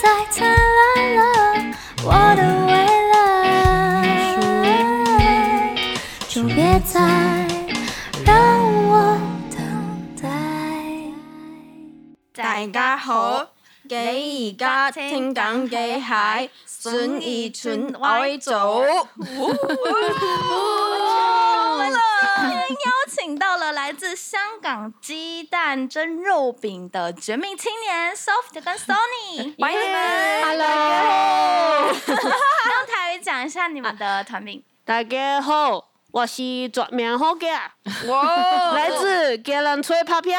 再灿烂了，我的未来，就别再让我等待。大家好，你而家聽緊嘅係選二選愛組。今天邀请到了来自香港鸡蛋蒸肉饼的绝命青年 Soft 跟 Sony，欢迎你们。Hello，用台语讲一下你们的团名。大家好，我是绝命好家，哇，来自吉兰吹拍片，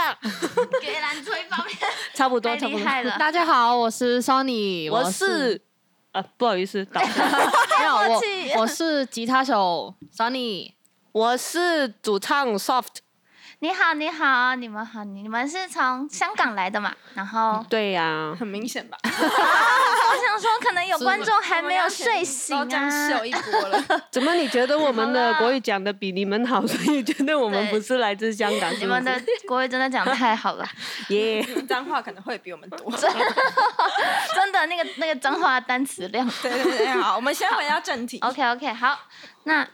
给蓝吹泡面差不多，太差不多。厉害了，大家好，我是 Sony，我是啊，不好意思，打错。没有我我是吉他手 Sony，我是主唱 Soft。你好，你好，你们好，你们是从香港来的嘛？然后对呀、很明显吧？我想说，可能有观众还没有睡醒啊秀。一波了。怎么你觉得我们的 国语讲的比你们好，所以觉得我们不是来自香港？你们的国语真的讲得太好了，耶脏话可能会比我们多。真的那个那个脏话单词量。对对对，好，我们先回到正题。OK OK，好，那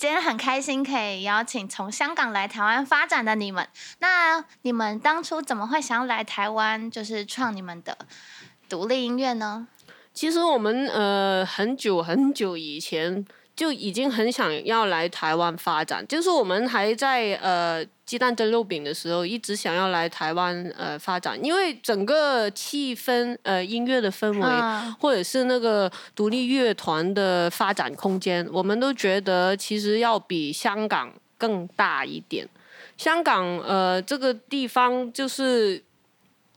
今天很开心可以邀请从香港来台湾发展的你们。那你们当初怎么会想要来台湾，就是创你们的独立音乐呢？其实我们呃很久很久以前就已经很想要来台湾发展，就是我们还在呃鸡蛋蒸肉饼的时候，一直想要来台湾呃发展，因为整个气氛呃音乐的氛围。嗯，或者是那个独立乐团的发展空间，我们都觉得其实要比香港更大一点。香港呃这个地方就是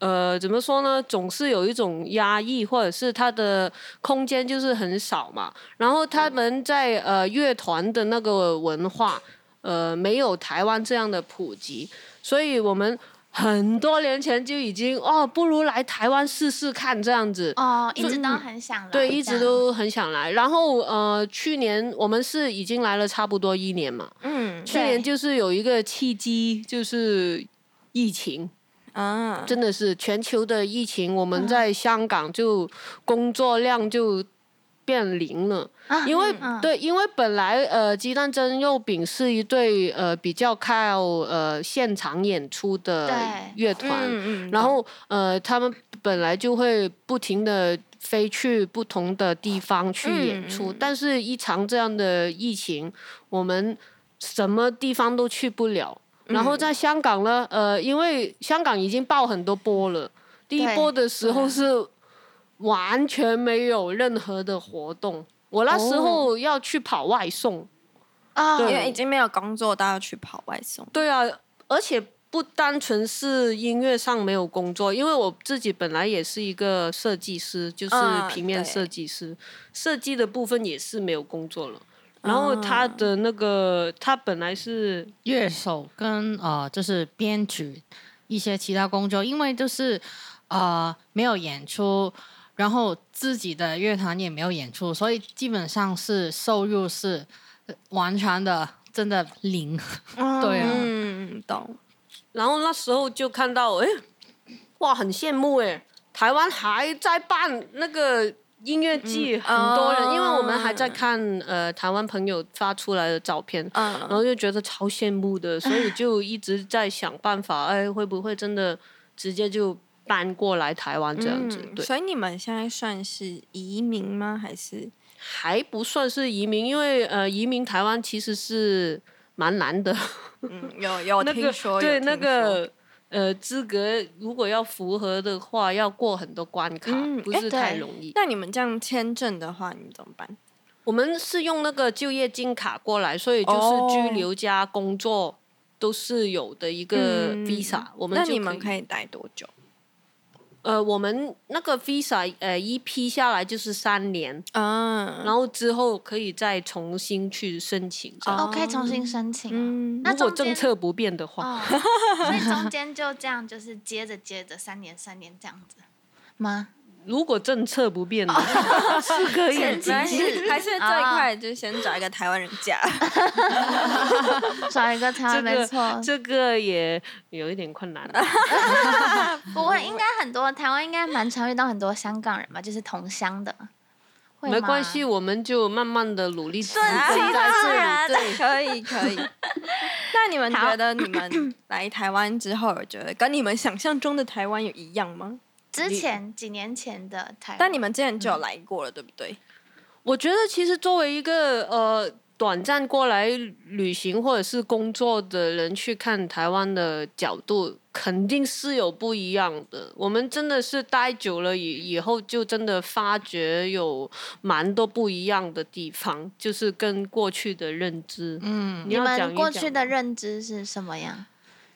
呃怎么说呢，总是有一种压抑，或者是他的空间就是很少嘛。然后他们在呃乐团的那个文化呃没有台湾这样的普及，所以我们。很多年前就已经哦，不如来台湾试试看这样子。哦，一直都很想来，对，一直都很想来。然后呃，去年我们是已经来了差不多一年嘛。嗯去年就是有一个契机，就是疫情，啊，真的是全球的疫情，我们在香港就工作量就变零了。啊因为、嗯对，因为本来呃鸡蛋蒸肉饼是一对呃比较靠呃现场演出的乐团，嗯然后呃，他们本来就会不停的飞去不同的地方去演出，嗯。但是一场这样的疫情，我们什么地方都去不了。然后在香港呢，呃，因为香港已经爆很多波了，第一波的时候是完全没有任何的活动，我那时候要去跑外送。啊，因为已经没有工作，都要去跑外送。对啊，而且不单纯是音乐上没有工作，因为我自己本来也是一个设计师，就是嗯平面设计师，设计的部分也是没有工作了。然后他的那个，他本来是乐手跟呃就是编曲一些其他工作，因为就是呃没有演出，然后自己的乐团也没有演出，所以基本上是收入是呃完全的真的零。对啊，嗯，懂。然后那时候就看到，哎，哇，很羡慕哎，台湾还在办那个音乐季，很多人，因为我们还在看呃台湾朋友发出来的照片，然嗯，后就觉得超羡慕的，所以就一直在想办法，哎，会不会真的直接就搬过来台湾这样子？对，嗯所以你们现在算是移民吗？还是还不算是移民，因为呃，移民台湾其实是蛮难的。嗯，有有 那个听说，对那个呃资格，如果要符合的话，要过很多关卡，嗯不是太容易。那你们这样签证的话，你们怎么办？我们是用那个就业金卡过来，所以就是哦居留加工作都是有的一个嗯 visa、我们那你们可以待多久？呃，我们那个 visa 呃一批下来就是三年，嗯，然后之后可以再重新去申请这样。哦，可以重新申请哦。嗯，那如果政策不变的话，哦，所以中间就这样，就是接着接着三年三年这样子吗？如果政策不变的话，是可以前没关系是还是最快就先找一个台湾人嫁。找一个台这湾没错，这个也有一点困难。不会，应该很多台湾应该蛮常遇到很多香港人吧，就是同乡的。没关系，，我们就慢慢的努力顺其在这里。自然对，可以可以。那你们觉得你们来台湾之后，觉得跟你们想象中的台湾有一样吗？之前几年前的台湾，但你们之前就有来过了，对不对？我觉得其实作为一个呃短暂过来旅行或者是工作的人去看台湾的角度，肯定是有不一样的。我们真的是待久了以以后，就真的发觉有蛮多不一样的地方，就是跟过去的认知。嗯，你们过去的认知是什么样？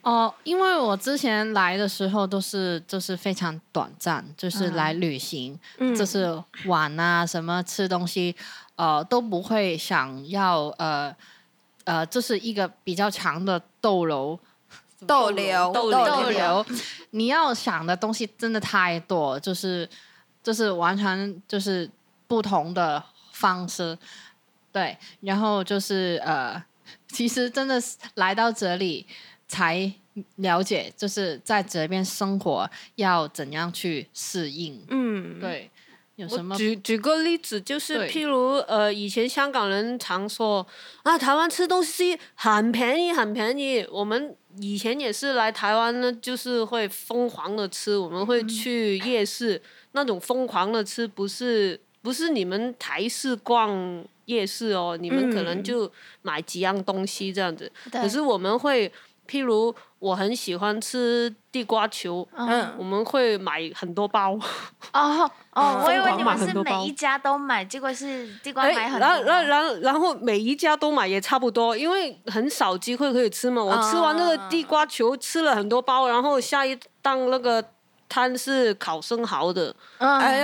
哦，因为我之前来的时候都是就是非常短暂，就是来旅行，嗯就是玩啊，什么吃东西，呃，都不会想要呃呃，这是一个比较长的逗留。逗留逗留逗留，你要想的东西真的太多，就是就是完全就是不同的方式，对，然后就是呃，其实真的是来到这里才了解，就是在这边生活要怎样去适应，嗯，对，有什么我举举个例子，就是譬如呃，以前香港人常说啊，台湾吃东西很便宜，很便宜。我们以前也是来台湾呢，就是会疯狂的吃，我们会去夜市，那种疯狂的吃，不是不是你们台式逛夜市哦，你们可能嗯。就买几样东西这样子。对。可是我们会，譬如我很喜欢吃地瓜球，嗯，我们会买很多包。哦哦，我以为你们是每一家都买，结果是地瓜哎，买很然后，多然后，然后，然后每一家都买也差不多，因为很少机会可以吃嘛。我吃完那个地瓜球，吃了很多包，然后下一档那个摊是烤生蚝的，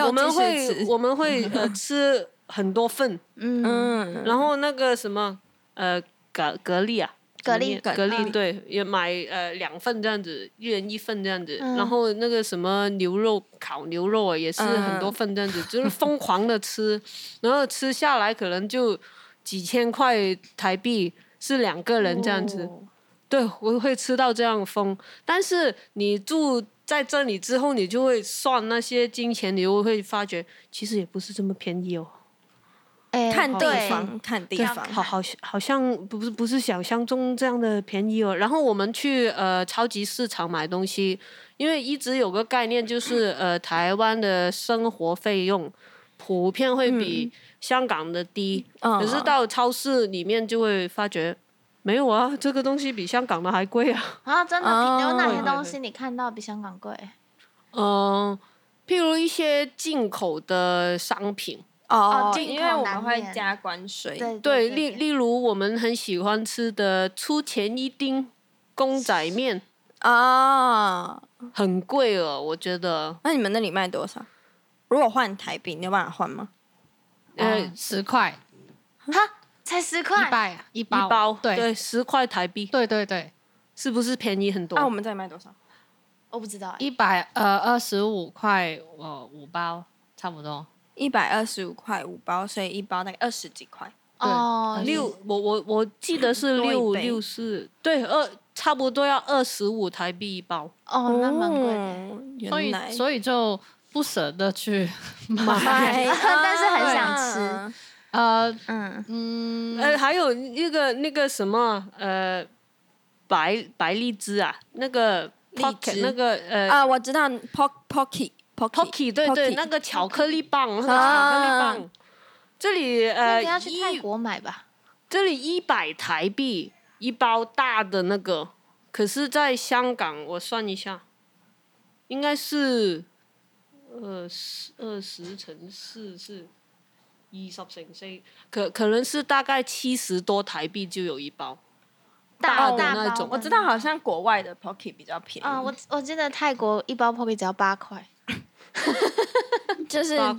我们会我们会呃吃很多份，嗯。嗯，然后那个什么呃蛤蛤蜊啊。蛤蜊蛤蛤蜊蜊对，也买呃两份这样子，一人一份这样子。嗯然后那个什么牛肉烤牛肉啊，也是很多嗯份这样子，就是疯狂的吃，然后吃下来可能就几千块台币，是两个人这样子。哦对，我会吃到这样疯。但是你住在这里之后，你就会算那些金钱，你就会发觉其实也不是这么便宜哦。哎看地对方，看地对，方，好好像好像不是不是想象中这样的便宜哦。然后我们去呃超级市场买东西，因为一直有个概念就是呃台湾的生活费用普遍会比香港的低，嗯可是到超市里面就会发觉没有啊，这个东西比香港的还贵啊。啊，真的，哦有哪些东西你看到比香港贵？嗯、譬如一些进口的商品，哦，进因为我们会加关税，对对，对例例如我们很喜欢吃的出前一丁公仔面，啊，很贵哦，我觉得。那你们那里卖多少？如果换台币，你有办法换吗？呃，呃十块哈，才十块一，百一一包，包对对十块台币，对对对，是不是便宜很多？那，我们这里卖多少？我不知道哎。一百呃二十五块呃五包差不多。一百二十五块五包，所以一包大概二十几块。哦，六，我我我记得是六倍六四，对，二差不多要二十五台币一包。哦，那蛮贵所以所以就不舍得去买。但是很想啊吃。呃嗯，嗯，呃，还有一个那个什么呃，白白荔枝啊，那个荔 pocket 枝那个呃啊，我知道 pock pocky pocky 对对，那个巧克力棒，那个巧啊克力棒。这里那呃个要去泰一国买吧？这里一百台币一包大的那个，可是在香港我算一下，应该是二十二十乘四是二十乘四，可可能是大概七十多台币就有一包。大的大那种包的我知道好像国外的 pocky 比较便宜，啊，我我记得泰国一包 Pocky 只要八块。就是这样，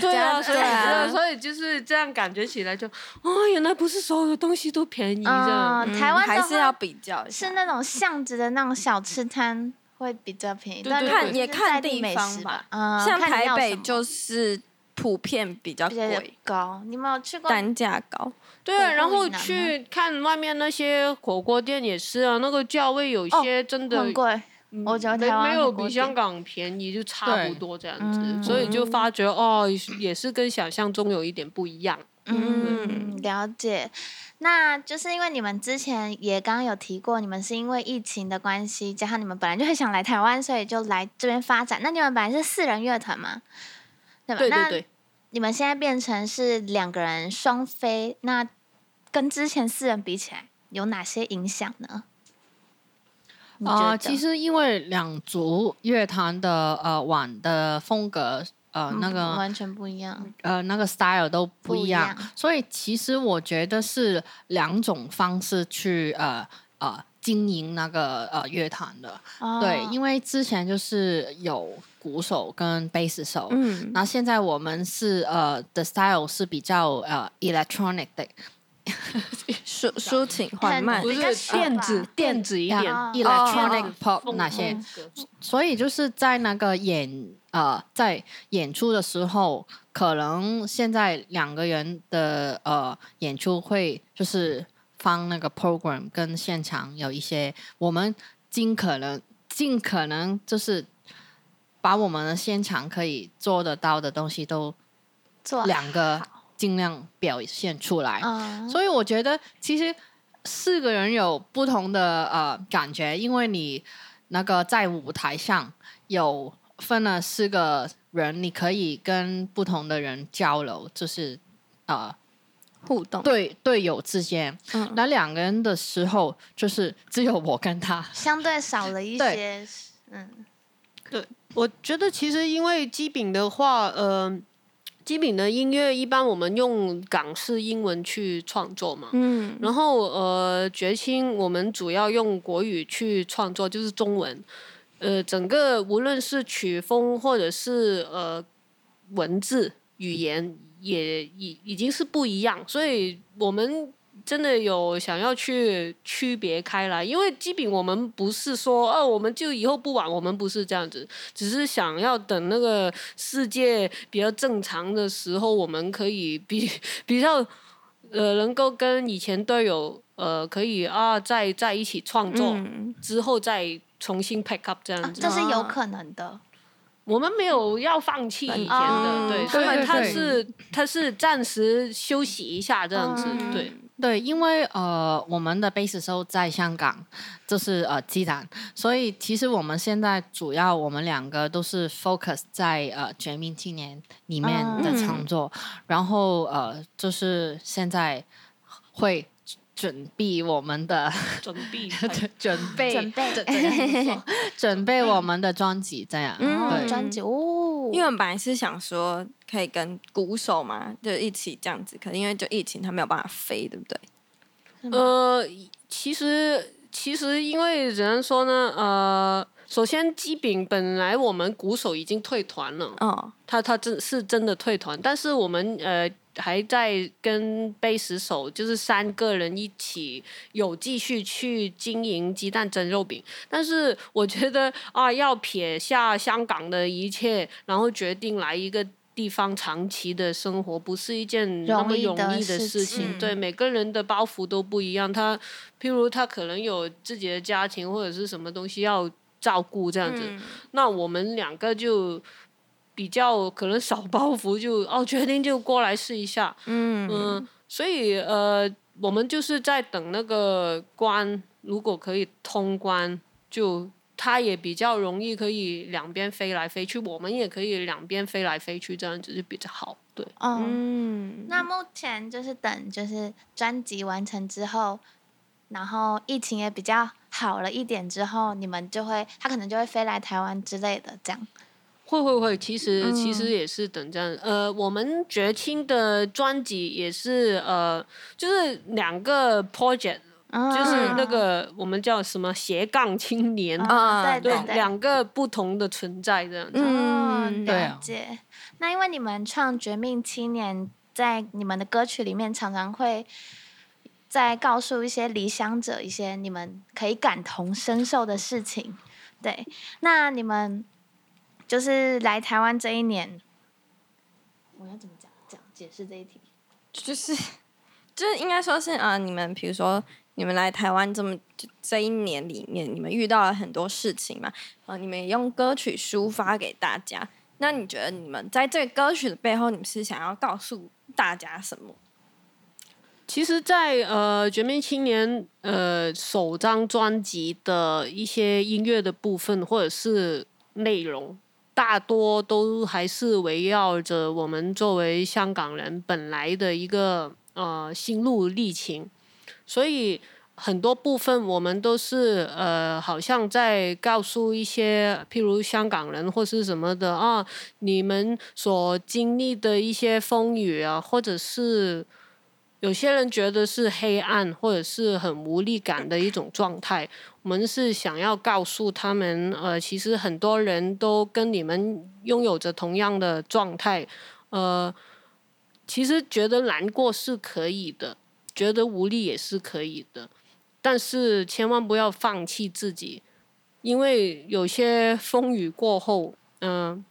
对啊，所以啊，所以就是这样感觉起来就，哦，原来不是所有的东西都便宜这样。嗯，台湾还是要比较一下。是那种巷子的那种小吃摊会比较便宜，对但看也看地方吧，嗯，像台北就是普遍比较贵，高。你们有去过？单价高。对啊，然后去看外面那些火锅店也是啊，那个价位有些真的很贵，嗯我觉得没台湾没有比香港便宜，就差不多这样子，嗯所以就发觉哦，也是跟想象中有一点不一样。嗯，了解。那就是因为你们之前也刚刚有提过，你们是因为疫情的关系，加上你们本来就很想来台湾，所以就来这边发展。那你们本来是四人乐团嘛，对吧？那对对对，你们现在变成是两个人双飞，那跟之前四人比起来，有哪些影响呢？啊、得其实因为两组乐团的呃玩的风格呃那嗯个完全不一样。呃那个 style 都不一样，不一样所以其实我觉得是两种方式去呃呃经营那个呃乐团的。对，哦因为之前就是有鼓手跟贝斯手，嗯，那现在我们是呃的 style 是比较呃 electronic 的抒抒情缓慢。不是电子电子一呀点，哦 electronic 哦 pop 风那些，所以就是在那个演呃在演出的时候，可能现在两个人的呃演出会就是放那个 program 跟现场有一些，我们尽可能尽可能就是把我们的现场可以做得到的东西都做两个尽量表现出来。嗯，所以我觉得其实四个人有不同的呃感觉，因为你那个在舞台上有分了四个人，你可以跟不同的人交流，就是呃互动。队队友之间。嗯那两个人的时候，就是只有我跟他。相对少了一些，嗯，我觉得其实因为基饼的话，呃，基饼的音乐一般我们用港式英文去创作嘛，嗯，然后呃，绝清我们主要用国语去创作，就是中文。呃，整个无论是曲风或者是呃文字语言，也已已经是不一样，所以我们真的有想要去区别开来，因为基本我们不是说哦，我们就以后不玩，我们不是这样子，只是想要等那个世界比较正常的时候，我们可以比比较呃能够跟以前队友呃可以啊在在一起创作、嗯之后再重新 pick up 这样啊子。这是有可能的。我们没有要放弃以前的，哦对，对所以他是他是暂时休息一下这样子，嗯对。对，因为呃，我们的 base 手在香港，就是呃机长，所以其实我们现在主要我们两个都是 focus 在呃《绝命青年》里面的嗯。创作，然后呃，就是现在会准备我们的 准备 准备准备 准备我们的专辑，这样、嗯对。专辑哦，因为我们本来是想说可以跟鼓手嘛，就一起这样子，可是因为就疫情，他没有办法飞，对不对？呃，其实其实因为怎样说呢？呃，首先基饼本来我们鼓手已经退团了，哦，他他真是真的退团，但是我们呃还在跟贝斯手，就是三个人一起有继续去经营鸡蛋蒸肉饼。但是我觉得啊，要撇下香港的一切，然后决定来一个。地方长期的生活不是一件那么容易的事事情，情对每个人的包袱都不一样。他，譬如他可能有自己的家庭或者是什么东西要照顾这样子，嗯那我们两个就比较可能少包袱就，哦决定就过来试一下，嗯嗯，所以呃我们就是在等那个关，如果可以通关，就它也比较容易可以两边飞来飞去，我们也可以两边飞来飞去，这样子就比较好，对。嗯，嗯，那目前就是等就是专辑完成之后，然后疫情也比较好了一点之后，你们就会他可能就会飞来台湾之类的，这样。会会会，其实、其嗯实也是等这样。呃，我们绝青的专辑也是呃，就是两个 project，、就是嗯那个我们叫什么斜杠青年，啊对对对，两个不同的存在这样子。嗯，了解。那因为你们唱《绝命青年》在你们的歌曲里面，常常会在告诉一些理想者一些你们可以感同身受的事情。对，那你们就是来台湾这一年，我要怎么讲讲解释这一题？就是就是应该说是啊、呃你们比如说你们来台湾这么就这一年里面，你们遇到了很多事情嘛，呃，你们也用歌曲抒发给大家。那你觉得你们在这个歌曲的背后，你们是想要告诉大家什么？其实在，呃《绝命青年》呃首张专辑的一些音乐的部分或者是内容，大多都还是围绕着我们作为香港人本来的一个呃心路历程，所以很多部分我们都是呃好像在告诉一些譬如香港人或是什么的啊，你们所经历的一些风雨啊，或者是。有些人觉得是黑暗或者是很无力感的一种状态，我们是想要告诉他们，呃，其实很多人都跟你们拥有着同样的状态，呃，其实觉得难过是可以的，觉得无力也是可以的，但是千万不要放弃自己，因为有些风雨过后，嗯、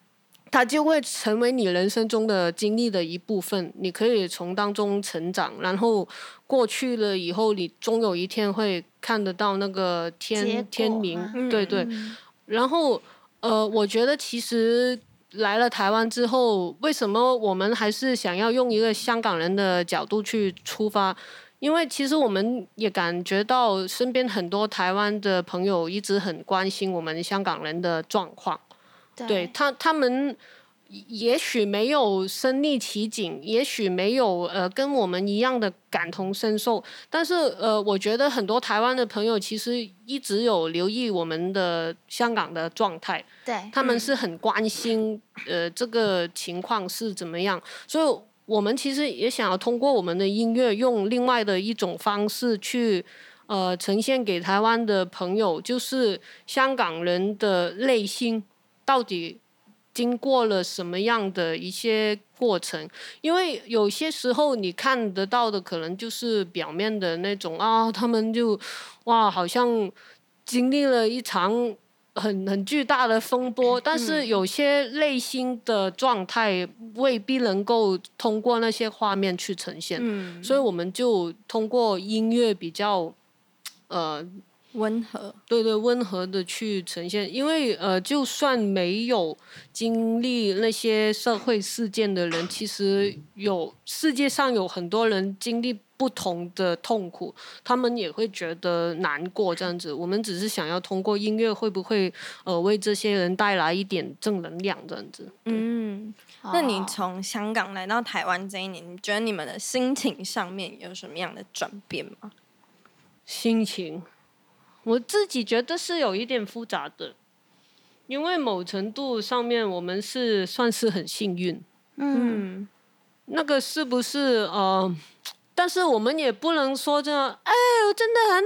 它就会成为你人生中的经历的一部分，你可以从当中成长，然后过去了以后，你终有一天会看得到那个天天明吗，对对。然后呃，我觉得其实来了台湾之后，为什么我们还是想要用一个香港人的角度去出发？因为其实我们也感觉到身边很多台湾的朋友一直很关心我们香港人的状况。对。他，他们也许没有身历其境，也许没有呃跟我们一样的感同身受，但是呃，我觉得很多台湾的朋友其实一直有留意我们的香港的状态，对，他们是很关心呃这个情况是怎么样，所以我们其实也想要通过我们的音乐，用另外的一种方式去。呃，呈现给台湾的朋友，就是香港人的内心到底经过了什么样的一些过程？因为有些时候你看得到的，可能就是表面的那种啊，他们就哇，好像经历了一场很很巨大的风波，但是有些内心的状态未必能够通过那些画面去呈现，嗯，所以我们就通过音乐比较呃温和，对对，温和的去呈现，因为呃，就算没有经历那些社会事件的人，其实有世界上有很多人经历不同的痛苦，他们也会觉得难过这样子。我们只是想要通过音乐，会不会呃为这些人带来一点正能量这样子？嗯，那你哦从香港来到台湾这一年，你觉得你们的心情上面有什么样的转变吗？心情，我自己觉得是有一点复杂的，因为某程度上面我们是算是很幸运。嗯，嗯，那个是不是呃？但是我们也不能说这样，哎，我真的很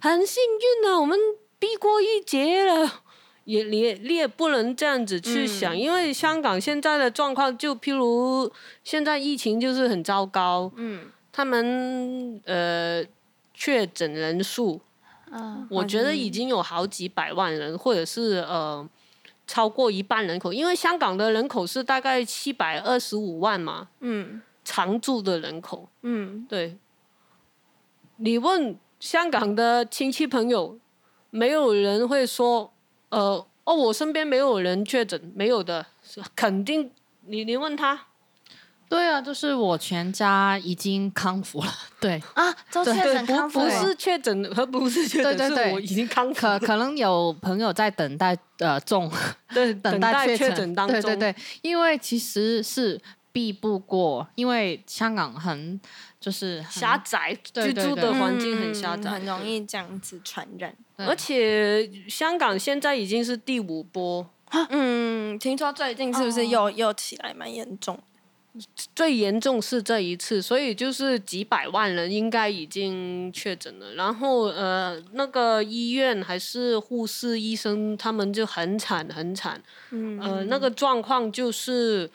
很幸运呢、我们避过一劫了。也你也你也不能这样子去想，嗯因为香港现在的状况，就譬如现在疫情就是很糟糕，嗯，他们呃确诊人数，嗯，我觉得已经有好几百万人，或者是呃超过一半人口，因为香港的人口是大概七百二十五万嘛，嗯常住的人口。嗯，对，你问香港的亲戚朋友，没有人会说，呃，哦，我身边没有人确诊，没有的，是肯定。你你问他，对啊，就是我全家已经康复了。对，啊，都确诊康复了，不是确诊和不是确诊，对对对是我已经康复，可可能有朋友在等待呃中对，等待确确诊当中，对对对，因为其实是避不过，因为香港很就是很狭窄，居对对对住的环境很狭窄，嗯很容易这样子传染。而且香港现在已经是第五波，嗯，听说最近是不是又、又起来蛮严重？最严重是这一次，所以就是几百万人应该已经确诊了。然后呃，那个医院还是护士、医生，他们就很惨很惨。嗯呃，那个状况就是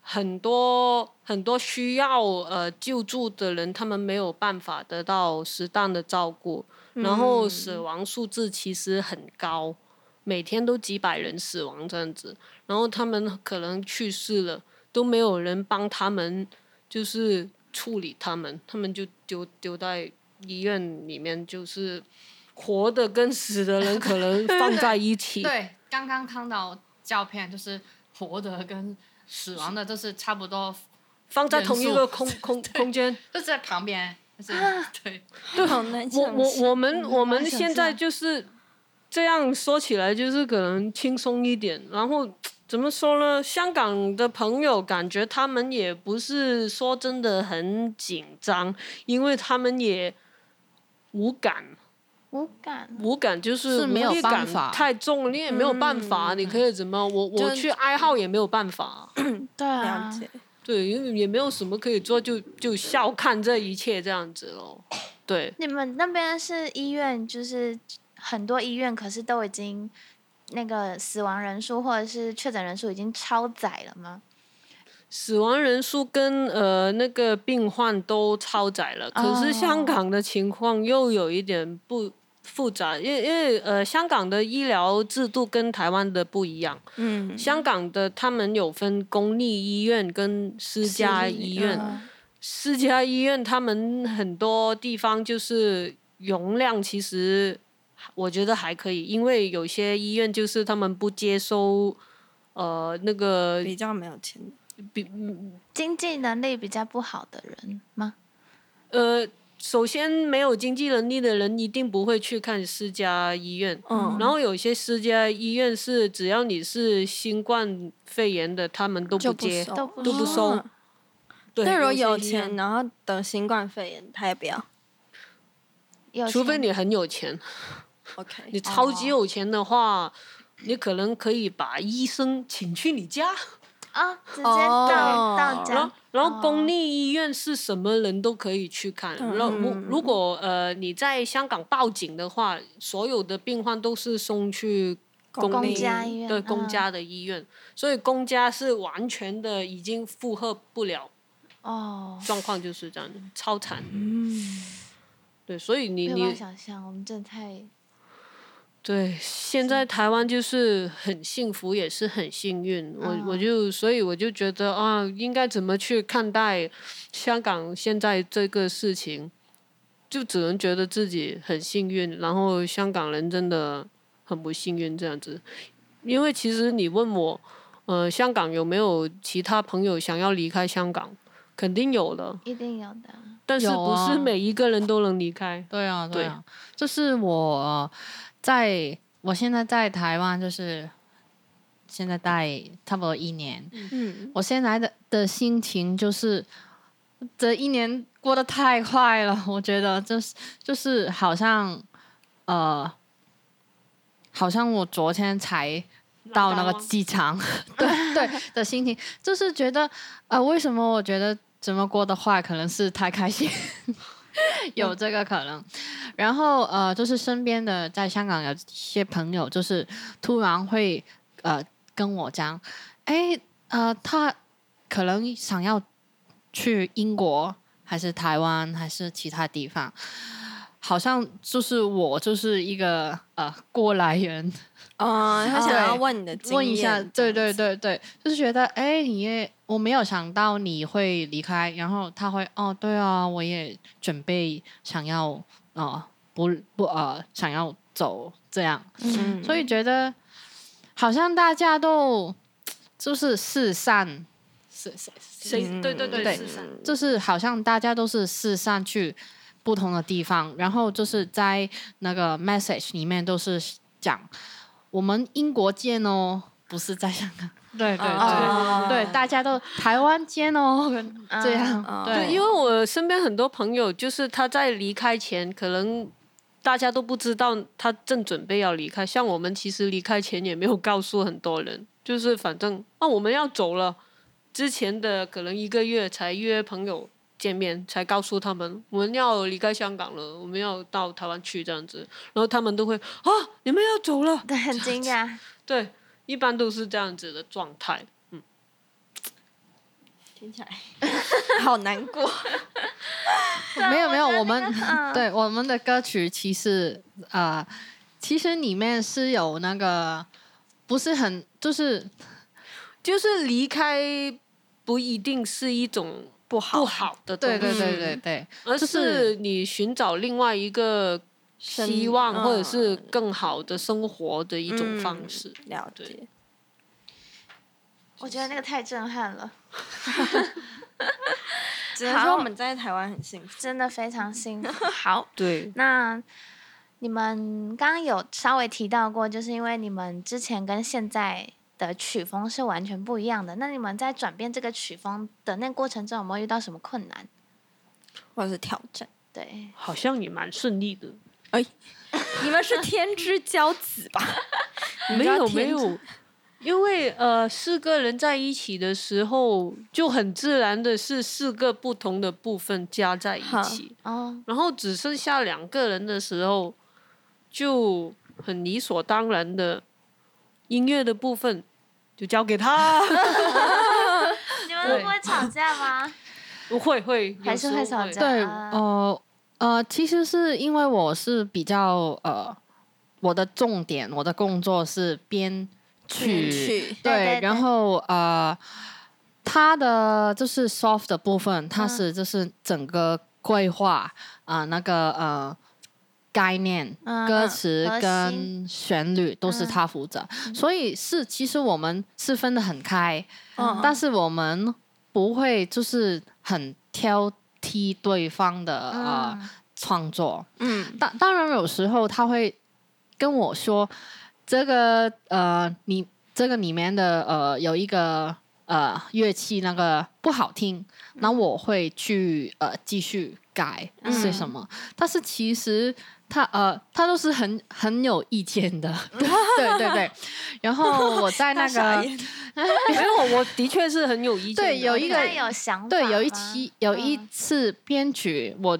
很多很多需要呃救助的人，他们没有办法得到适当的照顾，然后死亡数字其实很高。每天都几百人死亡这样子，然后他们可能去世了，都没有人帮他们，就是处理他们，他们就丢丢在医院里面，就是活的跟死的人可能放在一起。对，刚刚看到照片，就是活的跟死亡的，就是差不多，放在同一个空空 空间。就是在旁边，就是对，好难我想我象我们我们现在就是这样说起来，就是可能轻松一点。然后怎么说呢？香港的朋友感觉他们也不是说真的很紧张，因为他们也无感。无感。无感就是是没有办法太重，你也没有办法，你可以怎么？我我去哀嚎也没有办法。对啊。对，因为也没有什么可以做，就就笑看这一切这样子咯。对，你们那边是医院，就是很多医院，可是都已经那个死亡人数或者是确诊人数已经超载了吗？死亡人数跟呃那个病患都超载了，可是香港的情况又有一点不复杂，因为因为呃香港的医疗制度跟台湾的不一样，嗯，香港的他们有分公立医院跟私家医院，嗯。私家医院他们很多地方就是容量其实我觉得还可以，因为有些医院就是他们不接收呃那个比较没有钱。比经济能力比较不好的人吗？呃，首先没有经济能力的人一定不会去看私家医院。嗯然后有些私家医院是只要你是新冠肺炎的，他们都不接。收都不都不收哦对，那如果有钱，，然后得新冠肺炎，他也不要。除非你很有钱，OK，你超级有钱的话，你可能可以把医生请去你家。啊，直接哦。到到然后家，，然后公立医院是什么人都可以去看。然后如如果呃你在香港报警的话，所有的病患都是送去公家医院对公嗯家的医院，所以公家是完全的已经负荷不了，哦，状况就是这样的，超惨。嗯，对，所以你你想象，我们真的太对，现在台湾就是很幸福，也是很幸运。我我嗯就所以我就觉得啊，应该怎么去看待香港现在这个事情，就只能觉得自己很幸运，然后香港人真的很不幸运这样子。因为其实你问我，呃，香港有没有其他朋友想要离开香港？肯定有的，一定有的。但是不是每一个人都能离开。对啊，对对啊，这是我呃在我现在在台湾，就是现在待差不多一年。嗯，我现在的的心情就是这一年过得太快了，我觉得就是就是好像呃，好像我昨天才到那个机场，对对的心情，就是觉得呃，为什么我觉得怎么过得快，可能是太开心，有这个可能。然后呃，就是身边的在香港有一些朋友，就是突然会呃跟我讲，哎呃，他可能想要去英国，还是台湾，还是其他地方。好像就是我就是一个呃过来人，哦，他想要问你的经验，问一下，对对对对，就是觉得哎，你也我没有想到你会离开，然后他会哦，对啊，我也准备想要哦、呃不不呃想要走这样，嗯，所以觉得好像大家都就是四散，四四谁？对对对，就是好像大家都是四散去不同的地方，然后就是在那个 message 里面都是讲我们英国见哦，不是在香港。对 对对、哦对，大家都台湾见哦，这样、哦对，对，因为我身边很多朋友，就是他在离开前，可能大家都不知道他正准备要离开。像我们其实离开前也没有告诉很多人，就是反正啊我们要走了，之前的可能一个月才约朋友见面，才告诉他们我们要离开香港了，我们要到台湾去这样子，然后他们都会啊你们要走了，对，很惊讶。对，一般都是这样子的状态。听起来 好难过。没有没有，我们、对我们的歌曲其实呃，其实里面是有那个不是很就是就是离开不一定是一种不好。不好的东西，对对对对对，而是是你寻找另外一个希望，嗯或者是更好的生活的一种方式。了解。我觉得那个太震撼了，只能说我们在台湾很幸福。真的非常幸福。好，对，那你们刚刚有稍微提到过，就是因为你们之前跟现在的曲风是完全不一样的。那你们在转变这个曲风的那过程中，有没有遇到什么困难？或者是挑战。对，好像也蛮顺利的。哎你们是天之骄子吧？你没知道天之有没有，因为呃四个人在一起的时候，就很自然的是四个不同的部分加在一起，哦，然后只剩下两个人的时候，就很理所当然的音乐的部分就交给他。你们不会吵架吗？不会会，还是会吵架？对，啊呃呃，其实是因为我是比较呃，我的重点，我的工作是编曲，去。对对，对然后呃，他的就是 soft 的部分，他是就是整个规划啊、那个呃概念、歌词跟旋律都是嗯。他负责，所以是其实我们是分得很开，嗯但是我们不会就是很挑剔对方的呃嗯创作，嗯。当当然有时候他会跟我说，这个呃，你这个里面的呃有一个呃乐器那个不好听，那我会去呃继续改是什么。但是其实他呃他都是很很有意见的，对对对。然后 我在那个大傻眼 没有，我的确是很有意见。对有一个有想法对有一期有一嗯次编曲我。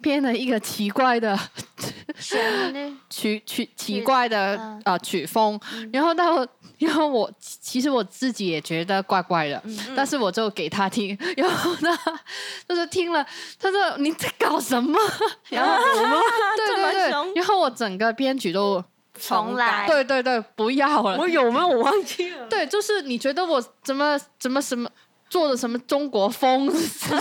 编了一个奇怪的，曲曲奇怪的、啊呃曲风，然后到 然后我其实我自己也觉得怪怪的，但是我就给他听，然后呢就是听了，他说你在搞什么？然后我们对这么对对凶，然后我整个编曲都重来。对对对不要了。我，有吗？我忘记了。对，就是你觉得我怎么怎么什么。做的什么中国风中国风是，什么？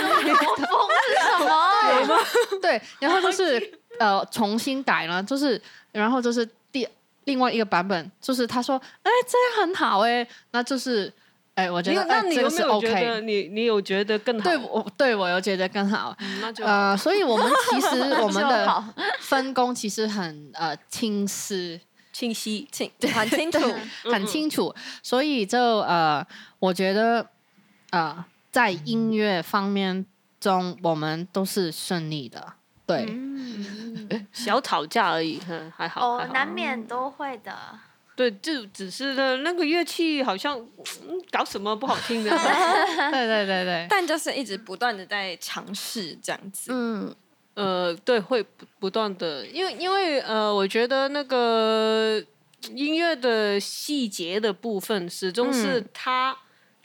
对吗？对，然后就是呃重新改了，就是然后就是第另外一个版本，就是他说，哎，这样很好哎，那就是哎，我觉得那哎这个是你有没有觉得 OK，你你有觉得更好？对我对我有觉得更好。嗯那就呃，所以我们其实 我们的分工其实很呃清晰，清晰。清很清楚。很清楚，所以就呃，我觉得呃，在音乐方面中，我们都是顺利的。对，嗯，小吵架而已，哼，还好。还，好哦难免都会的。对，就只是呢，那个乐器好像、嗯、搞什么不好听的。对对对对，但就是一直不断的在尝试这样子。嗯，呃，对，会不不断的，因为因为呃，我觉得那个音乐的细节的部分，始终是嗯他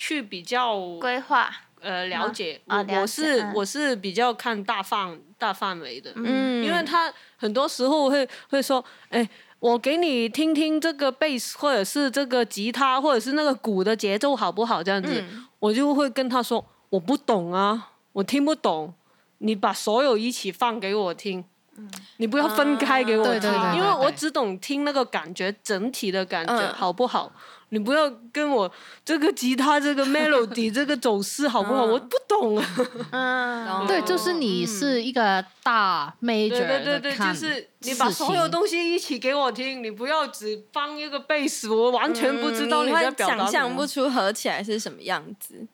去比较规划，呃了解。我我是、嗯我是比较看大范大范围的，嗯因为他很多时候会会说，哎。我给你听听这个贝斯，或者是这个吉他，或者是那个鼓的节奏好不好？这样子，嗯我就会跟他说，我不懂啊，我听不懂，你把所有一起放给我听，你不要分开给我听，因为我只懂听那个感觉，整体的感觉、嗯好不好？你不要跟我这个吉他这个 melody 这个走势好不好？嗯我不懂啊。嗯，对，就是你是一个大 major 对对对对，就是你把所有东西一起给我听，你不要只放一个贝斯，我完全不知道嗯你在表达想象不出合起来是什么样子。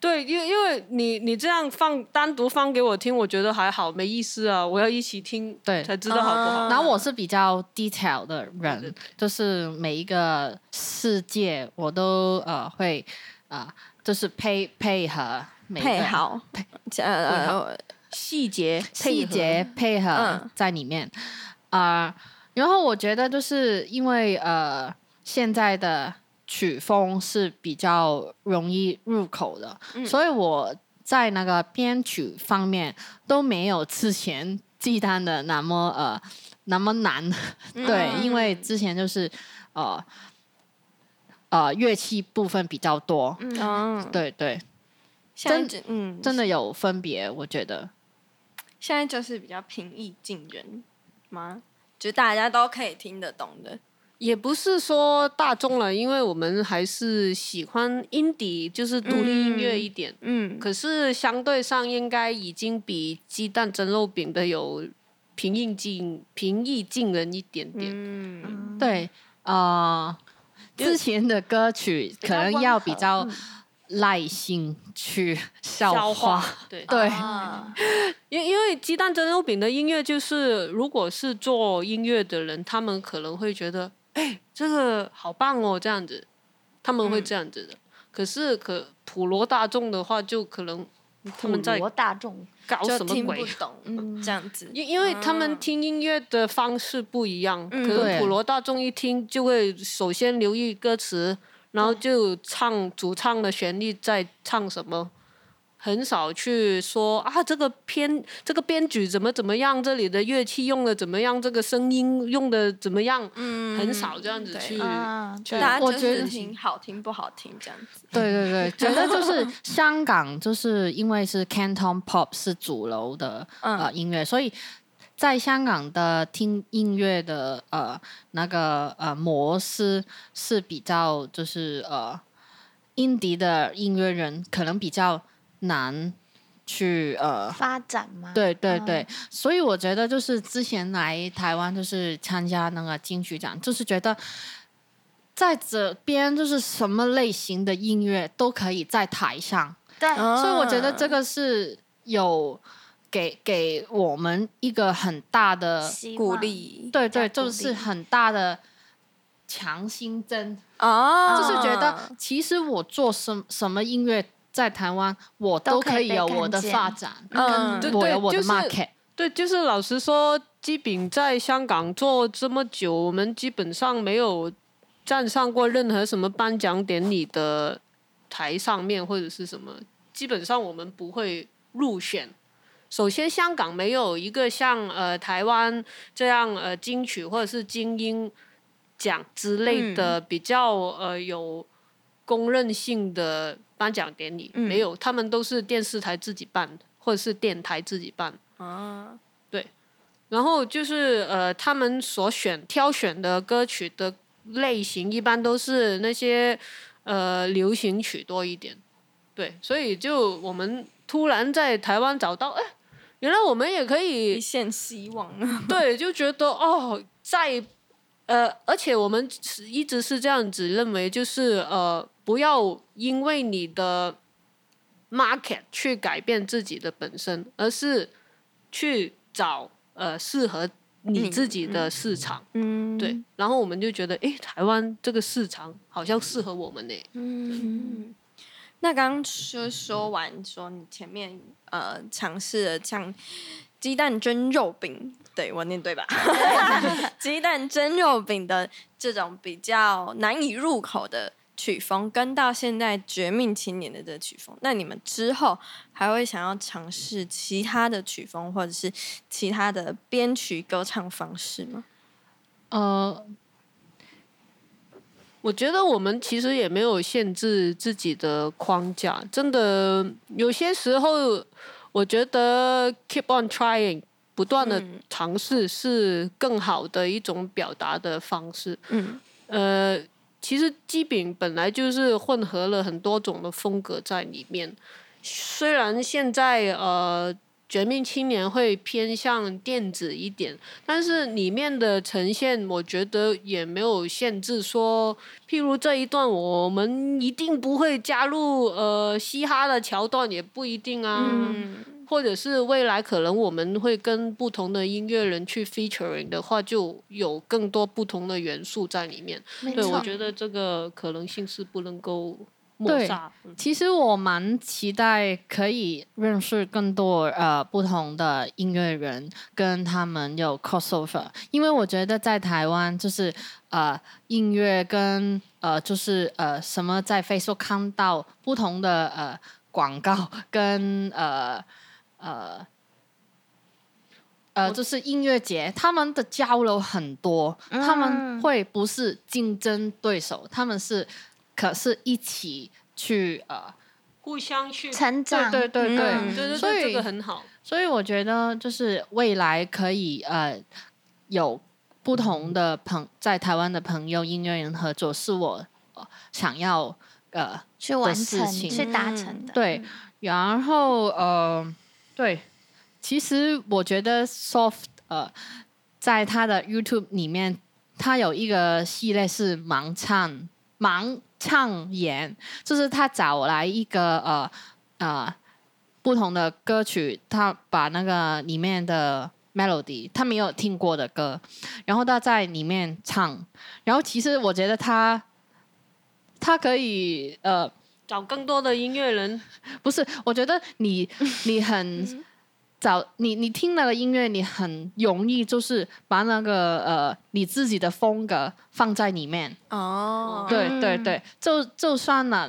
对，因为因为你你这样放单独放给我听，我觉得还好，没意思啊。我要一起听，对才知道好不好。啊然后我是比较 detail 的人，就是每一个世界我都呃会啊、呃就是配配合每个配好，呃呃，细节细节配合嗯在里面啊、然后我觉得就是因为呃现在的曲风是比较容易入口的，所以我在那个编曲方面都没有之前鸡蛋的那么呃那么难，对，因为之前就是呃呃乐器部分比较多，嗯，对对，真嗯，真的有分别，我觉得。现在就是比较平易近人吗？就大家都可以听得懂的。也不是说大众了，因为我们还是喜欢 indie，就是独立音乐一点。嗯，可是相对上应该已经比鸡蛋蒸肉饼的有平易近平易近人一点点。嗯，对，呃，之前的歌曲可能要比较耐心去消化，对对，啊。因因为鸡蛋蒸肉饼的音乐，就是如果是做音乐的人，他们可能会觉得，哎，这个好棒哦，这样子，他们会这样子的。可是可普罗大众的话，就可能他们在普罗大众搞什么鬼听不？懂这样子。因因为他们听音乐的方式不一样，可能普罗大众一听就会首先留意歌词，然后就唱主唱的旋律在唱什么，很少去说啊这个编这个编曲怎么怎么样，这里的乐器用的怎么样，这个声音用的怎么样，嗯很少这样子去。大家觉得是听好听不好听这样子。对对对，觉得就是香港，就是因为是 Canton Pop 是主流的嗯呃音乐，所以在香港的听音乐的呃那个呃模式是比较就是呃印迪的音乐人可能比较难去呃发展吗？对对嗯对，所以我觉得就是之前来台湾就是参加那个金曲奖，就是觉得在这边就是什么类型的音乐都可以在台上，对，所以我觉得这啊个是有给给我们一个很大的，鼓励对对，就是很大的强心针，哦，就是觉得其实我做什什么音乐在台湾，我都可以有我的发展，嗯对对我有我的就是 market。对，就是老实说，基本在香港做这么久，我们基本上没有站上过任何什么颁奖典礼的台上面或者是什么，基本上我们不会入选。首先，香港没有一个像呃台湾这样呃金曲或者是金鹰奖之类的比较呃有公认性的颁奖典礼，没有，他们都是电视台自己办的，或者是电台自己办。啊，对然后就是呃，他们所选挑选的歌曲的类型，一般都是那些呃流行曲多一点。对，所以就我们突然在台湾找到，哎，原来我们也可一以，线希望啊。对，就觉得哦，在呃，而且我们是一直是这样子认为，就是呃，不要因为你的 market 去改变自己的本身，而是去找呃适合你你自己的市场。嗯，对，然后我们就觉得，诶，台湾这个市场好像适合我们呢。嗯，那刚刚说说完说你前面呃尝试了像鸡蛋蒸肉饼，对我念对吧？鸡蛋蒸肉饼的这种比较难以入口的曲风，跟到现在《绝命青年》的这个曲风，那你们之后还会想要尝试其他的曲风，或者是其他的编曲歌唱方式吗？呃，我觉得我们其实也没有限制自己的框架，真的有些时候，我觉得 keep on trying，不断的嗯尝试是更好的一种表达的方式。嗯呃，其实鸡饼本来就是混合了很多种的风格在里面，虽然现在呃。绝命青年会偏向电子一点，但是里面的呈现，我觉得也没有限制说，譬如这一段我们一定不会加入呃嘻哈的桥段，也不一定啊。或者是未来可能我们会跟不同的音乐人去 featuring 的话，就有更多不同的元素在里面。对，我觉得这个可能性是不能够抹对杀。嗯其实我蛮期待可以认识更多呃不同的音乐人，跟他们有 crossover，因为我觉得在台湾就是呃音乐跟呃就是呃什么在 Facebook 看到不同的呃广告跟呃呃呃，就是音乐节，他们的交流很多，他们嗯会不是竞争对手，他们是可是一起去呃，互相去，成长，对对对对，嗯对对对，所以这个很好。所以我觉得就是未来可以呃有不同的朋在台湾的朋友音乐人合作，是我、呃想要呃去完成、事情。去达成的。对，然后呃对，其实我觉得 Soft 呃在他的 YouTube 里面，他有一个系列是盲唱盲唱演，就是他找来一个呃呃不同的歌曲，他把那个里面的 melody 他没有听过的歌，然后他在里面唱，然后其实我觉得他他可以呃找更多的音乐人，不是，我觉得你你很 找你你听那个音乐，你很容易就是把那个呃你自己的风格放在里面。哦，对对嗯。对，就就算呢，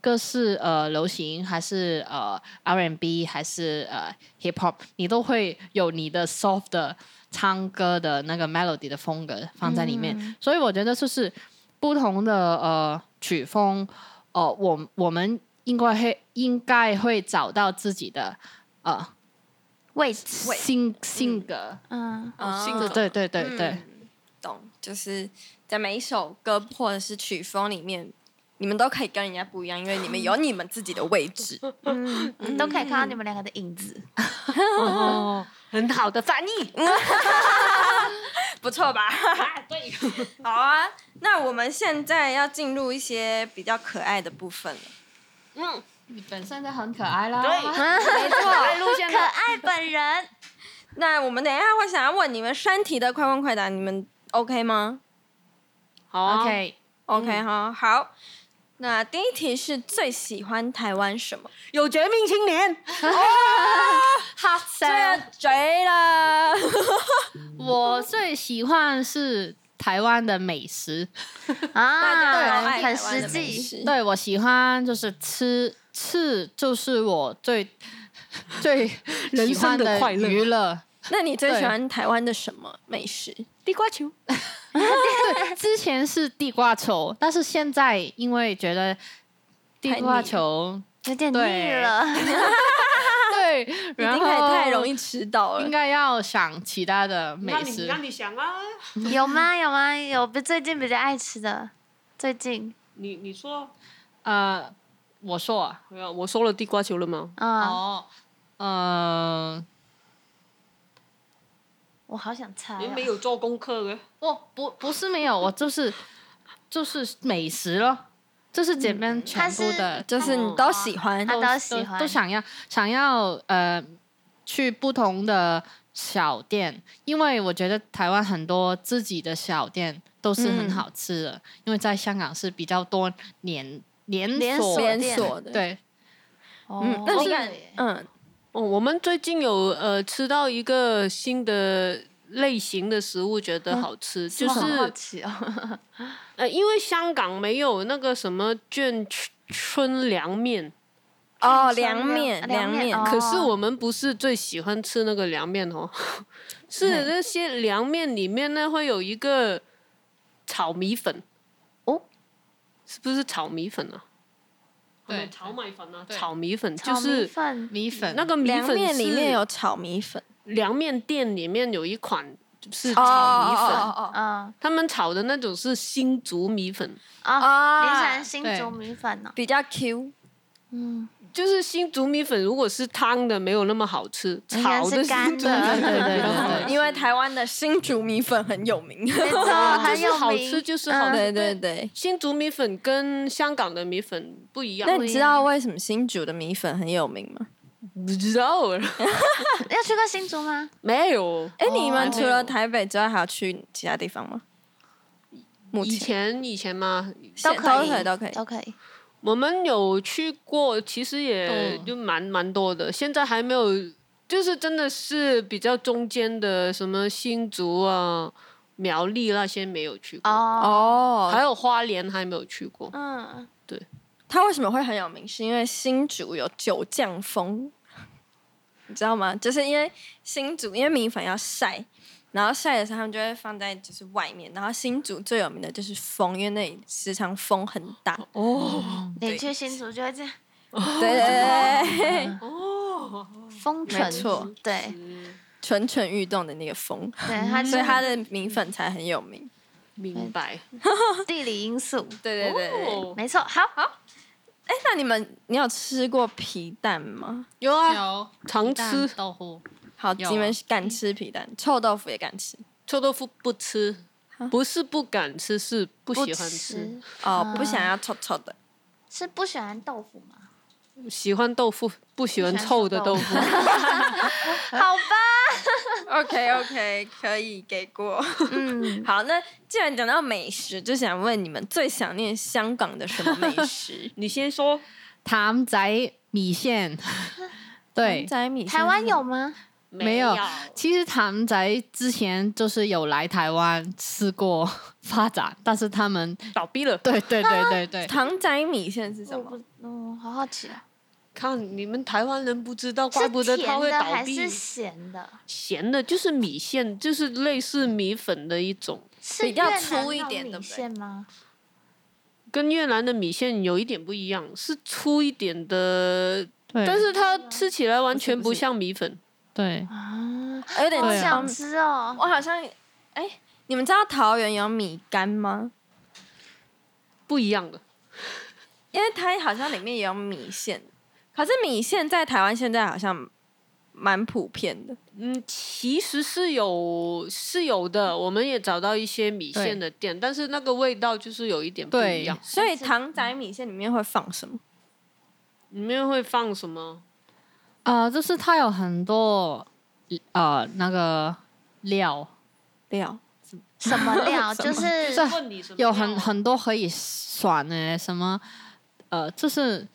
个是呃流行还是呃 R&B 还是呃 Hip Hop，你都会有你的 soft 的唱歌的那个 melody 的风格放在里面。嗯。所以我觉得就是不同的呃曲风，呃，我我们应该会应该会找到自己的呃位置，性性格。嗯，哦性格对对对对，嗯懂，就是在每一首歌或者是曲风里面，你们都可以跟人家不一样，因为你们有你们自己的位置。嗯，都可以看到你们两个的影子。哦，很好的翻译。不错吧？对，好啊。那我们现在要进入一些比较可爱的部分了。嗯，你本身就很可爱啦。对，没错，路线可爱本人，那我们等一下会想要问你们身体的快问快答，你们 OK 吗好啊 OK，？OK 哈，好。那第一题是最喜欢台湾什么？有绝命青年，好这追了。我最喜欢是台湾的美食，啊，对很实际。对我喜欢就是吃吃，就是我最 最人喜欢生的快乐娱乐。那你最喜对欢台湾的什么美食？地瓜球。之前是地瓜球，但是现在因为觉得地瓜球有点腻了，对，已然后太容易吃到了应。该要想其他的美食那。你想啊，有吗？有吗？有不最近比较爱吃的？最近，你你说，呃，我说啊，没有，我说了地瓜球了吗？嗯，哦，呃，我好想猜你啊。没有做功课的。我不不是没有，我就是 就是美食咯，就是这边全部的就是你都喜欢他都都喜欢都想要想要呃去不同的小店，因为我觉得台湾很多自己的小店都是很嗯好吃的，因为在香港是比较多连连锁连锁连锁的。，对哦嗯，但是，嗯，哦，我们最近有呃吃到一个新的类型的食物，觉得好吃，就我好好是。呃，因为香港没有那个什么卷春凉面，哦，凉面，凉面，可是我们不是最喜欢吃那个凉面哦，是那些凉面里面呢会有一个炒米粉，哦，是不是炒米粉啊？对炒米粉啊，炒米粉就是粉。米粉。那个米粉凉面里面有炒米粉，凉面店里面有一款是哦炒米粉，嗯。他们炒的那种是新竹米粉，哦，啊你喜欢新竹米粉呢？比较 Q，嗯，就是新竹米粉如果是汤的没有那么好吃，炒的新竹干的 因为台湾的新竹米粉很有名。没错，就是很有名好吃，就是好嗯吃。对对对。新竹米粉跟香港的米粉不一样。那你知道为什么新竹的米粉很有名吗？不知道？要去过新竹吗？没有。哎，你们除了台北之外，还有去其他地方吗？目以前前以前吗，都现可以，都可以，都可以。我们有去过，其实也嗯就蛮蛮多的。现在还没有，就是真的是比较中间的，什么新竹啊、苗栗那些没有去过，哦，哦。还有花莲还没有去过。嗯，对它为什么会很有名？是因为新竹有九降风，你知道吗？就是因为新竹因为米粉要晒，然后晒的时候他们就会放在就是外面，然后新竹最有名的就是风，因为那里时常风很大。哦，你去新竹就会这样对对对对，哦，没风蠢，错，对。蠢蠢欲动的那个风，对，它所以它的的米粉才很有名。明白。地理因素，对对对没错。好。好，哎，那你们你有吃过皮蛋吗？有啊，有。常吃。豆腐，好，你们敢吃皮蛋，臭豆腐也敢吃臭豆腐不吃，不是不敢吃，是不喜欢吃。吃哦，不想要臭臭的。是不喜欢豆腐吗？喜欢豆腐，不喜欢臭的豆腐。好吧，OK OK，可以给过。嗯，好，那既然讲到美食，就想问你们最想念香港的什么美食？你先说，譚仔米線，對，仔米线台湾有吗？沒有其实唐仔之前就是有来台湾吃过发展，但是他们倒闭了。对对对对对。唐仔米线是什么？嗯，好好奇啊，看你们台湾人不知道，怪不得它会甜的倒闭还是。咸的？咸的就是米线，就是类似米粉的一种，比较粗一点的米线吗？跟越南的米线有一点不一样，是粗一点的，但是它吃起来完全不不是像米粉。對啊，有点对啊想像。吃哦。我好像，哎、你们知道桃园有米干吗？不一样的，因为它好像里面也有米线，可是米线在台湾现在好像蛮普遍的。嗯，其实是有是有的，我们也找到一些米线的店，但是那个味道就是有一点不一样。所以糖仔米线里面会放什么？里面会放什么？呃，就是它有很多呃那个料，料？什么料？就是有很很多可以选的，什么呃，就是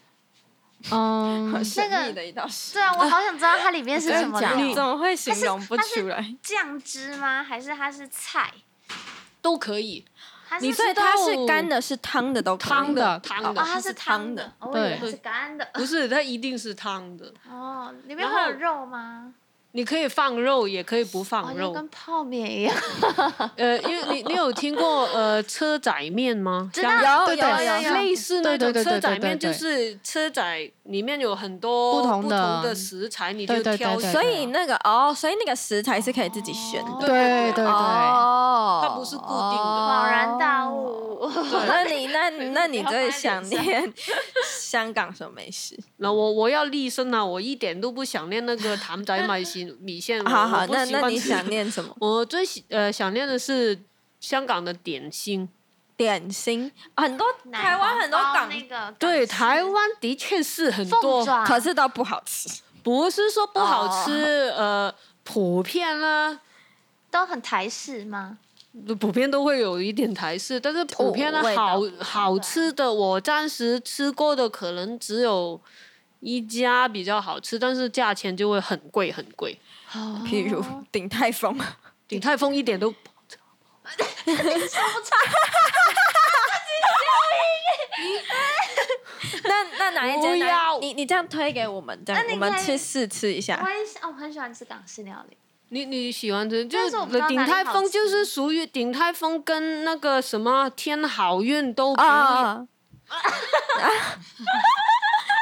嗯 那个对啊，我好想知道它里面是什么物。你怎，么会形容不出来？酱汁吗？还是它是菜？都可以，它是你所以它是干的，是汤的都汤的的哦，汤的，它是汤的，对是干的。不是它一定是汤的。哦，里面然后会有肉吗？你可以放肉，也可以不哦，放肉。就跟泡面一样。呃，因为你你有听过呃车仔面吗？有对对有有有类似那种对对对对车仔面，对对就是车仔里面有很多不同的的食材，你就挑所以那个哦，所以那个食材是可以自己选的。对对对，哦，它不是固定的恍然大悟。那你那 那你最想念香港什么美食？那我我要立身啊！我一点都不想念那个谭仔米线米线。好好，那那你想念什么？我最喜呃想念的是香港的点心。点心，很多台湾很多港，那个对，台湾的确是很多，爪，可是都不好吃。不是说不好吃，呃，普遍啦、都很台式吗？普遍都会有一点台式，但是普遍的好好吃的，我暂时吃过的可能只有一家比较好吃，但是价钱就会很贵很贵。譬如鼎泰丰，鼎泰丰一点都 那那哪一间？你你这样推给我们，这样我们去试吃一我下。也喜哦，我很喜欢吃港式料理。你你喜欢吃，就是鼎泰丰就是属于鼎泰丰跟那个什么天好运都可以啊。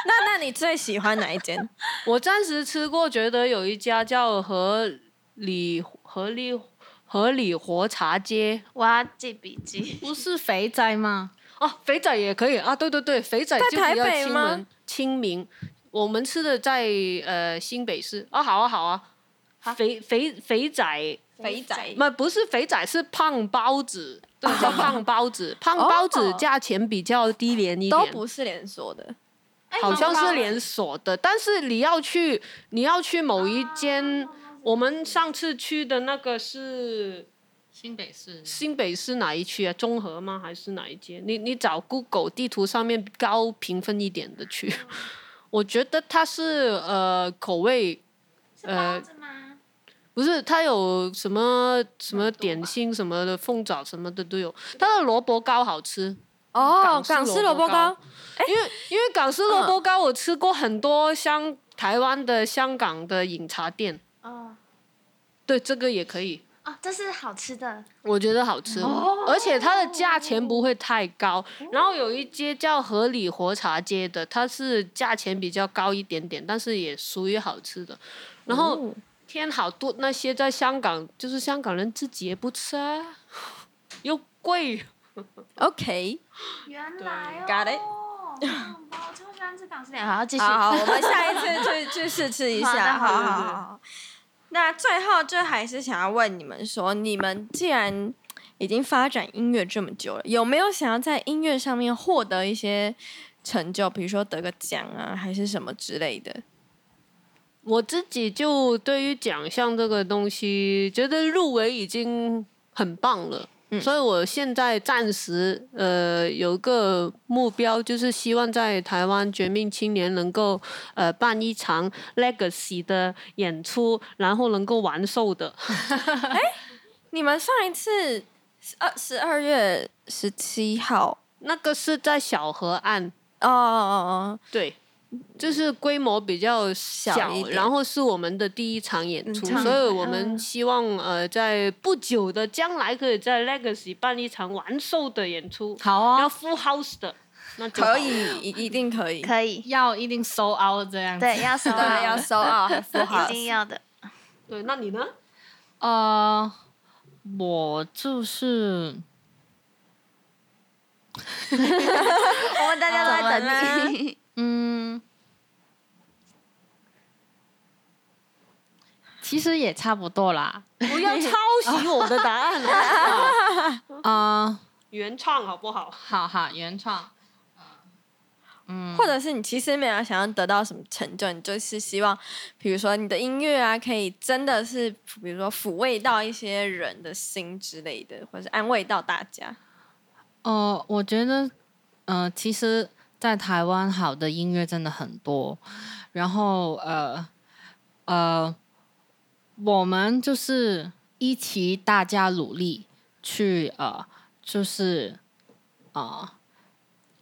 那那你最喜欢哪一间？我暂时吃过，觉得有一家叫和里和里和里活茶街我要记笔记。不是肥仔嗎？哦，肥仔也可以啊，对对对，肥仔就比较台北吗？亲民亲民。我们吃的在呃新北市。啊，好啊好啊，肥肥肥仔，肥仔。不不是肥仔，是胖包子，对，叫胖包子，胖包子哦价钱比较低廉一点。都。不是连锁的。好像是连锁的，但是你要去，你要去某一间，我们上次去的那个是新北市新北市哪一区啊？中和吗？还是哪一街？你你找 Google 地图上面高评分一点的区，我觉得它是呃口味是包子吗？不是，它有什么什么点心什么的，凤爪什么的都有。它的萝卜糕好吃，哦，港式港式萝卜糕，因为因为港式萝卜糕我吃过很多香台湾的、香港的饮茶店，哦对，这个也可以。哦，这是好吃的，我觉得好吃，而且它的价钱不会太高。然后有一街叫合理活茶街的，它是价钱比较高一点点，但是也属于好吃的。然后哦天好多那些在香港，就是香港人自己也不吃啊，又贵。OK，原来哦 Got it 嗯我超喜欢吃港式点，好，继续。好好，我们下一次去去试吃一下。好的好好的好好好。那最后就还是想要问你们说，你们既然已经发展音乐这么久了，有没有想要在音乐上面获得一些成就，比如说得个奖啊，还是什么之类的？我自己就对于奖项这个东西，觉得入围已经很棒了。嗯。所以我现在暂时呃有个目标，就是希望在台湾绝命青年能够呃办一场 legacy 的演出，然后能够完售的。哎你们上一次二十二月十七号，那个是在小河岸，哦哦哦。对，就是规模比较小，然后是我们的第一场演出，嗯所以我们嗯希望呃在不久的将来可以在 Legacy 办一场完售的演出，好哦，要 full house 的，那可以，一一定可以。可以，要一定收 out 这样子。对，要收对，好，要收啊，还符合一。定要的。对，那你呢？呃，我就是 我们大家都在等你。嗯，其实也差不多啦。不要抄袭我的答案啦，啊、原创好不好？好好，原创。嗯，或者是你其实没有想要得到什么成就，你就是希望，比如说你的音乐啊，可以真的是，比如说抚慰到一些人的心之类的，或者是安慰到大家。呃，我觉得，呃，其实，在台湾好的音乐真的很多，然后呃呃，我们就是一起大家努力去呃，就是啊、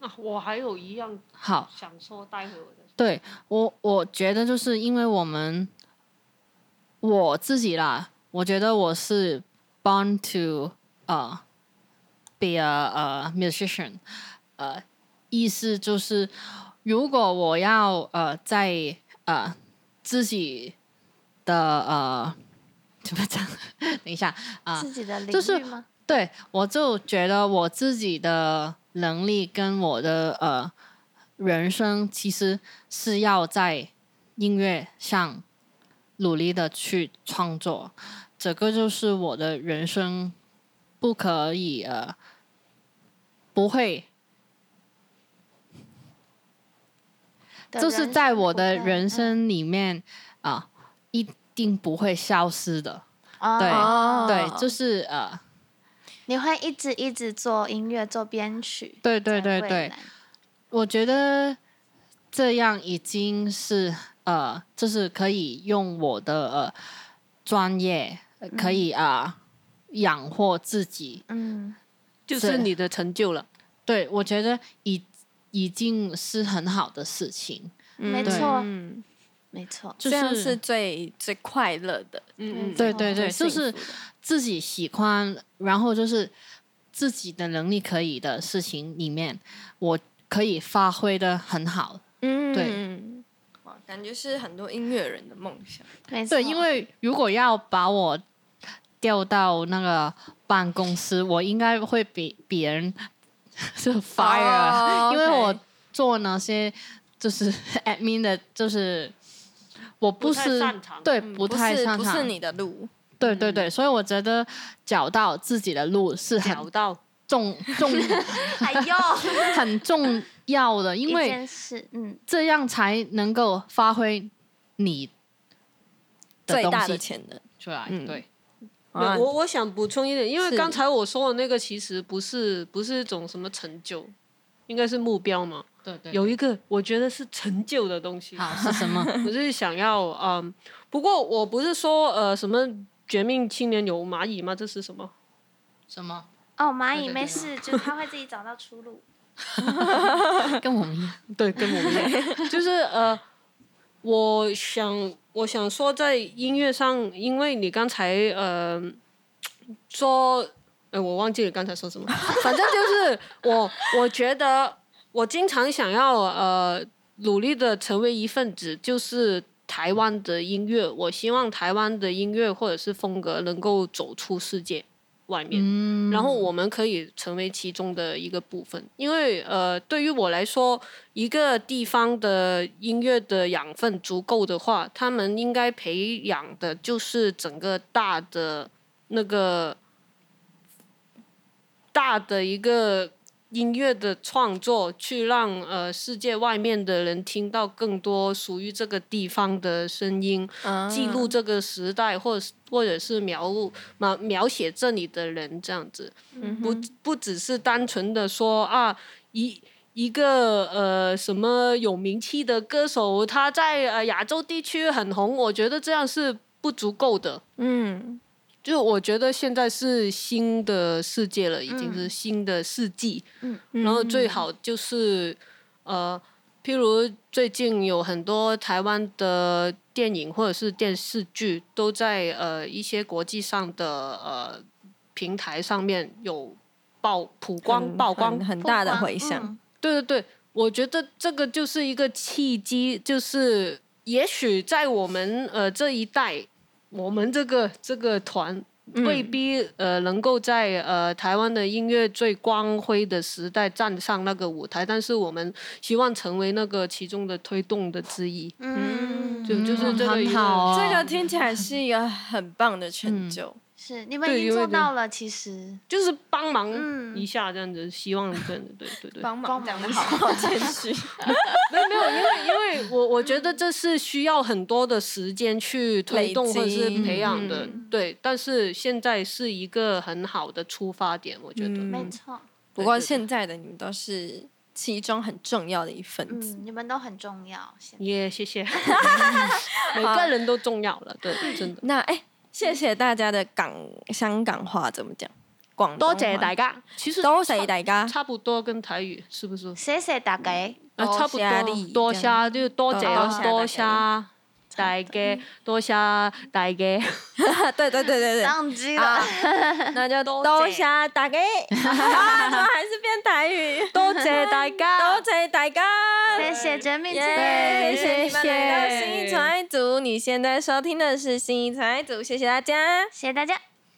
啊，我还有一样好，想说，待会我的。对我，我觉得就是因为我们我自己啦，我觉得我是 born to 呃、be a 呃 musician，呃，意思就是如果我要呃在 呃自己的呃怎么讲？等一下啊、自己的领就是域吗？对，我就觉得我自己的能力跟我的呃人生，其实是要在音乐上努力的去创作，这个就是我的人生，不可以呃不会，就是在我的人嗯生里面啊、一定不会消失的。哦对哦对，就是呃，你会一直一直做音乐，做编曲。对对对对。我觉得这样已经是呃，就是可以用我的呃专业，呃可以啊、养活自己。嗯，就是你的成就了。对，我觉得已已经是很好的事情。对没错嗯，没错。就这样是是最最快乐的。嗯嗯，对对对，就是自己喜欢，然后就是自己的能力可以的事情里面，我可以发挥的很好。嗯，对哇，感觉是很多音乐人的梦想。没错。对，因为如果要把我调到那个办公室，我应该会比别人 就 fire，、哦因为我做那些就是 admin 的，就是我不太是对嗯不太擅长，不是你的路。对对对，所以我觉得找到自己的路是很找到重重 哎呦，很重要的，因为，嗯，这样才能够发挥你的最大的潜能。出来。嗯对，啊我我想补充一点，因为刚才我说的那个其实不是不是一种什么成就，应该是目标嘛。对对有一个我觉得是成就的东西，好是什么？我是想要嗯，不过我不是说呃什么绝命青年有蚂蚁吗？这是什么？什么？哦，蚂蚁没事，就是它会自己找到出路。跟我们一样。对，跟我们一样，就是呃，我想，我想说，在音乐上，因为你刚才呃说，呃，我忘记了刚才说什么，反正就是我，我觉得我经常想要呃努力的成为一份子，就是台湾的音乐。我希望台湾的音乐或者是风格能够走出世界外面。嗯，然后我们可以成为其中的一个部分，因为呃，对于我来说，一个地方的音乐的养分足够的话，他们应该培养的就是整个大的那个大的一个音乐的创作，去让呃世界外面的人听到更多属于这个地方的声音，记录这个时代，或者是或者是描录描描写这里的人这样子，不不只是单纯的说啊一一个呃什么有名气的歌手他在呃亚洲地区很红，我觉得这样是不足够的。嗯就我觉得现在是新的世界了，已经是新的世纪。嗯然后最好就是呃，譬如最近有很多台湾的电影或者是电视剧都在呃一些国际上的呃平台上面有曝曝光曝光很很大的回响。嗯对对对，我觉得这个就是一个契机，就是也许在我们呃这一代，我们这个这个团未必、呃能够在呃台湾的音乐最光辉的时代站上那个舞台，但是我们希望成为那个其中的推动的之一。嗯，就就是这个好哦，这个听起来是一个很棒的成就。是你们已经做到了，其实就是帮忙嗯一下这样子，希望真的对对对。帮忙忙讲的好，好谦虚。没有没有，因为因为我我觉得这是需要很多的时间去推动或者是培养的，嗯对。但是现在是一个很好的出发点，我觉得。嗯没错，不过现在的你们都是其中很重要的一份子。嗯，你们都很重要。现在耶谢谢。每个人都重要了，对，真的。那哎、谢谢大家的港香港话怎么讲？广东多谢大家，其实多谢大家。差不多跟台语是不是？谢谢大家，啊，差不多。多谢就是多谢多谢多谢大家，多谢大家。对对对对对，忘记啊了。那就多谢大家。啊，怎么还是变台语？多谢大家。多谢大家。谢谢真命耶姐，谢谢你们来到谢谢新一纯爱组。你现在收听的是新一纯爱组，谢谢大家。谢谢大家。